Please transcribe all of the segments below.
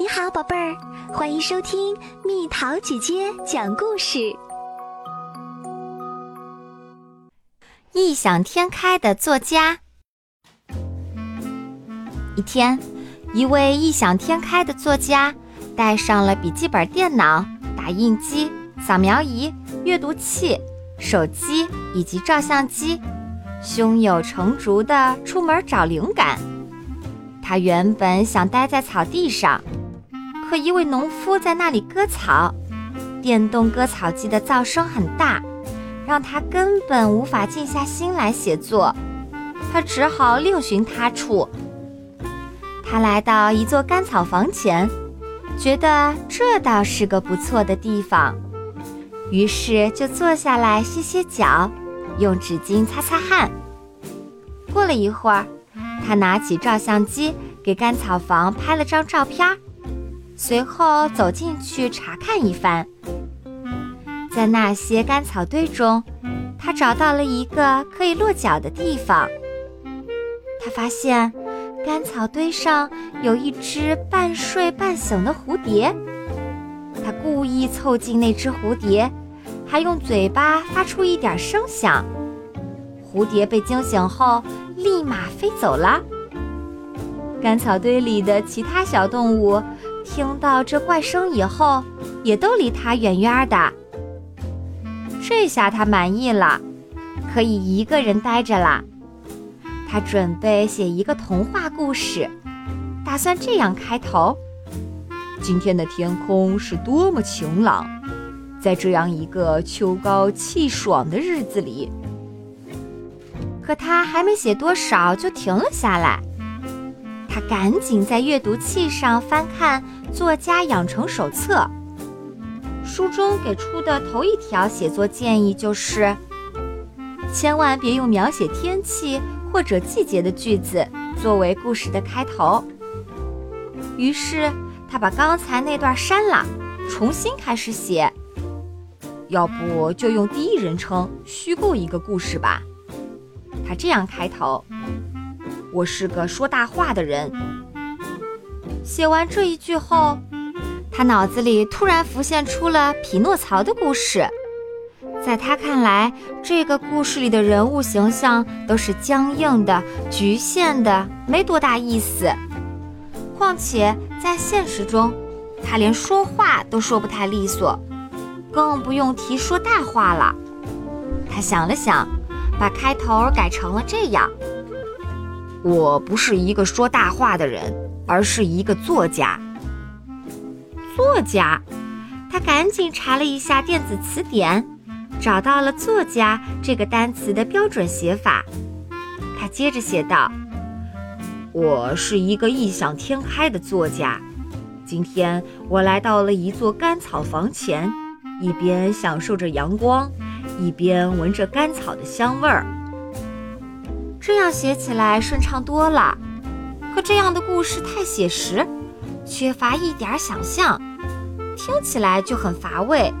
你好，宝贝儿，欢迎收听蜜桃姐姐讲故事。异想天开的作家。一天，一位异想天开的作家带上了笔记本电脑、打印机、扫描仪、阅读器、手机以及照相机，胸有成竹的出门找灵感。他原本想待在草地上。可一位农夫在那里割草，电动割草机的噪声很大，让他根本无法静下心来写作。他只好另寻他处。他来到一座干草房前，觉得这倒是个不错的地方，于是就坐下来歇歇脚，用纸巾擦擦汗。过了一会儿，他拿起照相机给干草房拍了张照片。随后走进去查看一番，在那些干草堆中，他找到了一个可以落脚的地方。他发现干草堆上有一只半睡半醒的蝴蝶，他故意凑近那只蝴蝶，还用嘴巴发出一点声响。蝴蝶被惊醒后，立马飞走了。干草堆里的其他小动物。听到这怪声以后，也都离他远远的。这下他满意了，可以一个人待着了。他准备写一个童话故事，打算这样开头：今天的天空是多么晴朗，在这样一个秋高气爽的日子里。可他还没写多少，就停了下来。他赶紧在阅读器上翻看《作家养成手册》，书中给出的头一条写作建议就是：千万别用描写天气或者季节的句子作为故事的开头。于是他把刚才那段删了，重新开始写。要不就用第一人称虚构一个故事吧。他这样开头。我是个说大话的人。写完这一句后，他脑子里突然浮现出了匹诺曹的故事。在他看来，这个故事里的人物形象都是僵硬的、局限的，没多大意思。况且在现实中，他连说话都说不太利索，更不用提说大话了。他想了想，把开头改成了这样。我不是一个说大话的人，而是一个作家。作家，他赶紧查了一下电子词典，找到了“作家”这个单词的标准写法。他接着写道：“我是一个异想天开的作家。今天我来到了一座干草房前，一边享受着阳光，一边闻着干草的香味儿。”这样写起来顺畅多了，可这样的故事太写实，缺乏一点想象，听起来就很乏味。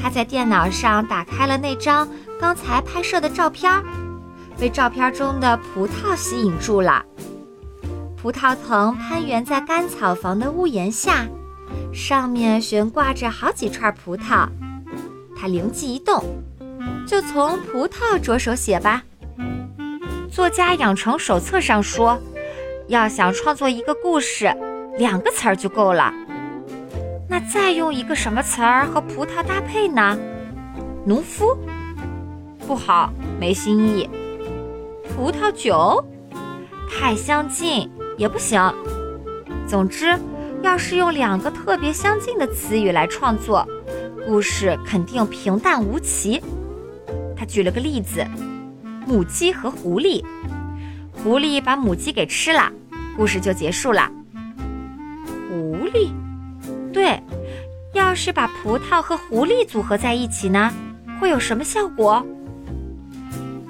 他在电脑上打开了那张刚才拍摄的照片，被照片中的葡萄吸引住了。葡萄藤攀援在干草房的屋檐下，上面悬挂着好几串葡萄。他灵机一动，就从葡萄着手写吧。作家养成手册上说，要想创作一个故事，两个词儿就够了。那再用一个什么词儿和葡萄搭配呢？农夫不好，没新意。葡萄酒太相近也不行。总之，要是用两个特别相近的词语来创作，故事肯定平淡无奇。他举了个例子。母鸡和狐狸，狐狸把母鸡给吃了，故事就结束了。狐狸，对，要是把葡萄和狐狸组合在一起呢，会有什么效果？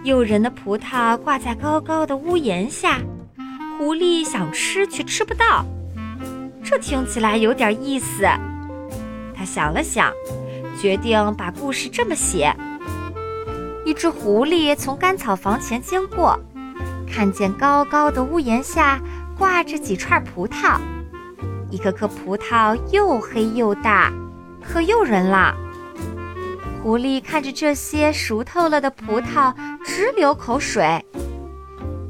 诱人的葡萄挂在高高的屋檐下，狐狸想吃却吃不到，这听起来有点意思。他想了想，决定把故事这么写。一只狐狸从干草房前经过，看见高高的屋檐下挂着几串葡萄，一颗颗葡萄又黑又大，可诱人了。狐狸看着这些熟透了的葡萄，直流口水。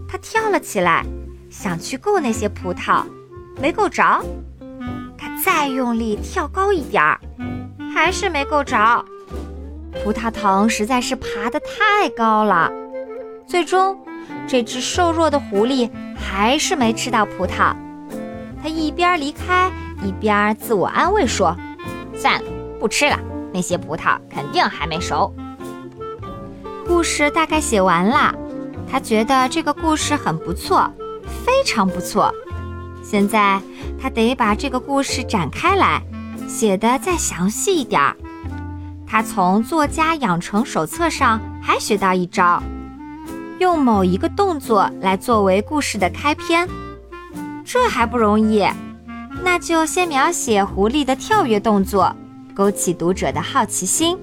它跳了起来，想去够那些葡萄，没够着。它再用力跳高一点儿，还是没够着。葡萄藤实在是爬得太高了。最终，这只瘦弱的狐狸还是没吃到葡萄。它一边离开，一边自我安慰说：“算了，不吃了。”那些葡萄肯定还没熟。故事大概写完了，他觉得这个故事很不错，非常不错。现在他得把这个故事展开来，写得再详细一点儿。他从作家养成手册上还学到一招，用某一个动作来作为故事的开篇。这还不容易，那就先描写狐狸的跳跃动作。勾起读者的好奇心。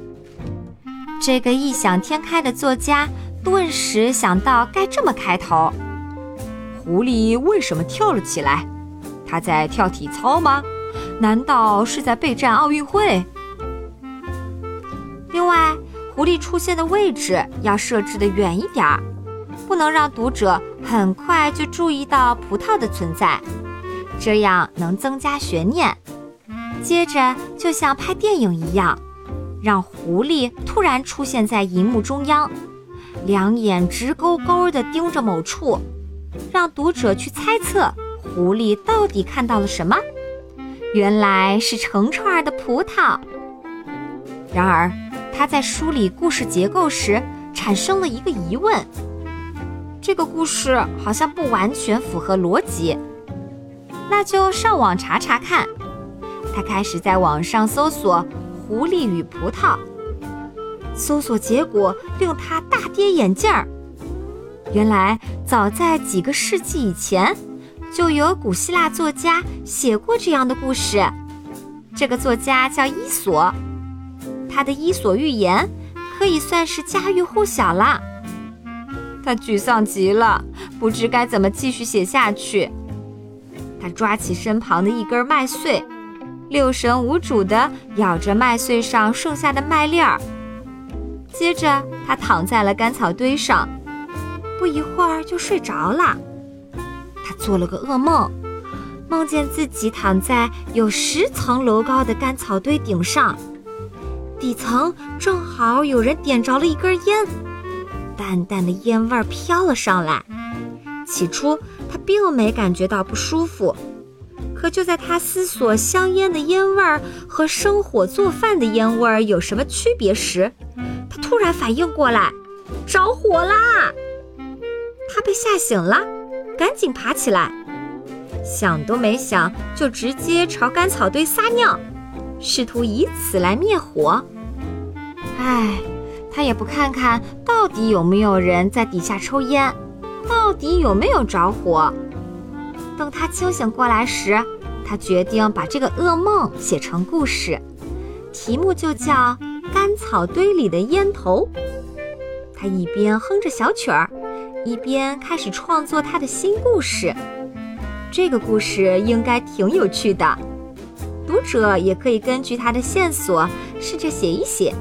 这个异想天开的作家顿时想到该这么开头：狐狸为什么跳了起来？他在跳体操吗？难道是在备战奥运会？另外，狐狸出现的位置要设置的远一点儿，不能让读者很快就注意到葡萄的存在，这样能增加悬念。接着，就像拍电影一样，让狐狸突然出现在荧幕中央，两眼直勾勾地盯着某处，让读者去猜测狐狸到底看到了什么。原来是成串的葡萄。然而，他在梳理故事结构时产生了一个疑问：这个故事好像不完全符合逻辑。那就上网查查看。他开始在网上搜索“狐狸与葡萄”，搜索结果令他大跌眼镜儿。原来，早在几个世纪以前，就有古希腊作家写过这样的故事。这个作家叫伊索，他的《伊索寓言》可以算是家喻户晓了。他沮丧极了，不知该怎么继续写下去。他抓起身旁的一根麦穗。六神无主地咬着麦穗上剩下的麦粒儿，接着他躺在了干草堆上，不一会儿就睡着了。他做了个噩梦，梦见自己躺在有十层楼高的干草堆顶上，底层正好有人点着了一根烟，淡淡的烟味儿飘了上来。起初他并没感觉到不舒服。可就在他思索香烟的烟味儿和生火做饭的烟味儿有什么区别时，他突然反应过来，着火啦！他被吓醒了，赶紧爬起来，想都没想就直接朝干草堆撒尿，试图以此来灭火。唉，他也不看看到底有没有人在底下抽烟，到底有没有着火。等他清醒过来时，他决定把这个噩梦写成故事，题目就叫《干草堆里的烟头》。他一边哼着小曲儿，一边开始创作他的新故事。这个故事应该挺有趣的，读者也可以根据他的线索试着写一写，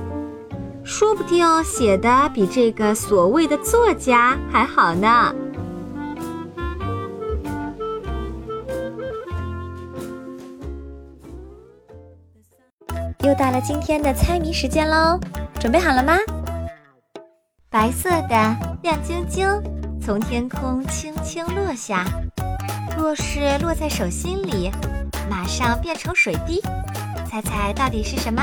说不定写的比这个所谓的作家还好呢。又到了今天的猜谜时间喽，准备好了吗？白色的，亮晶晶，从天空轻轻落下。若是落在手心里，马上变成水滴。猜猜到底是什么？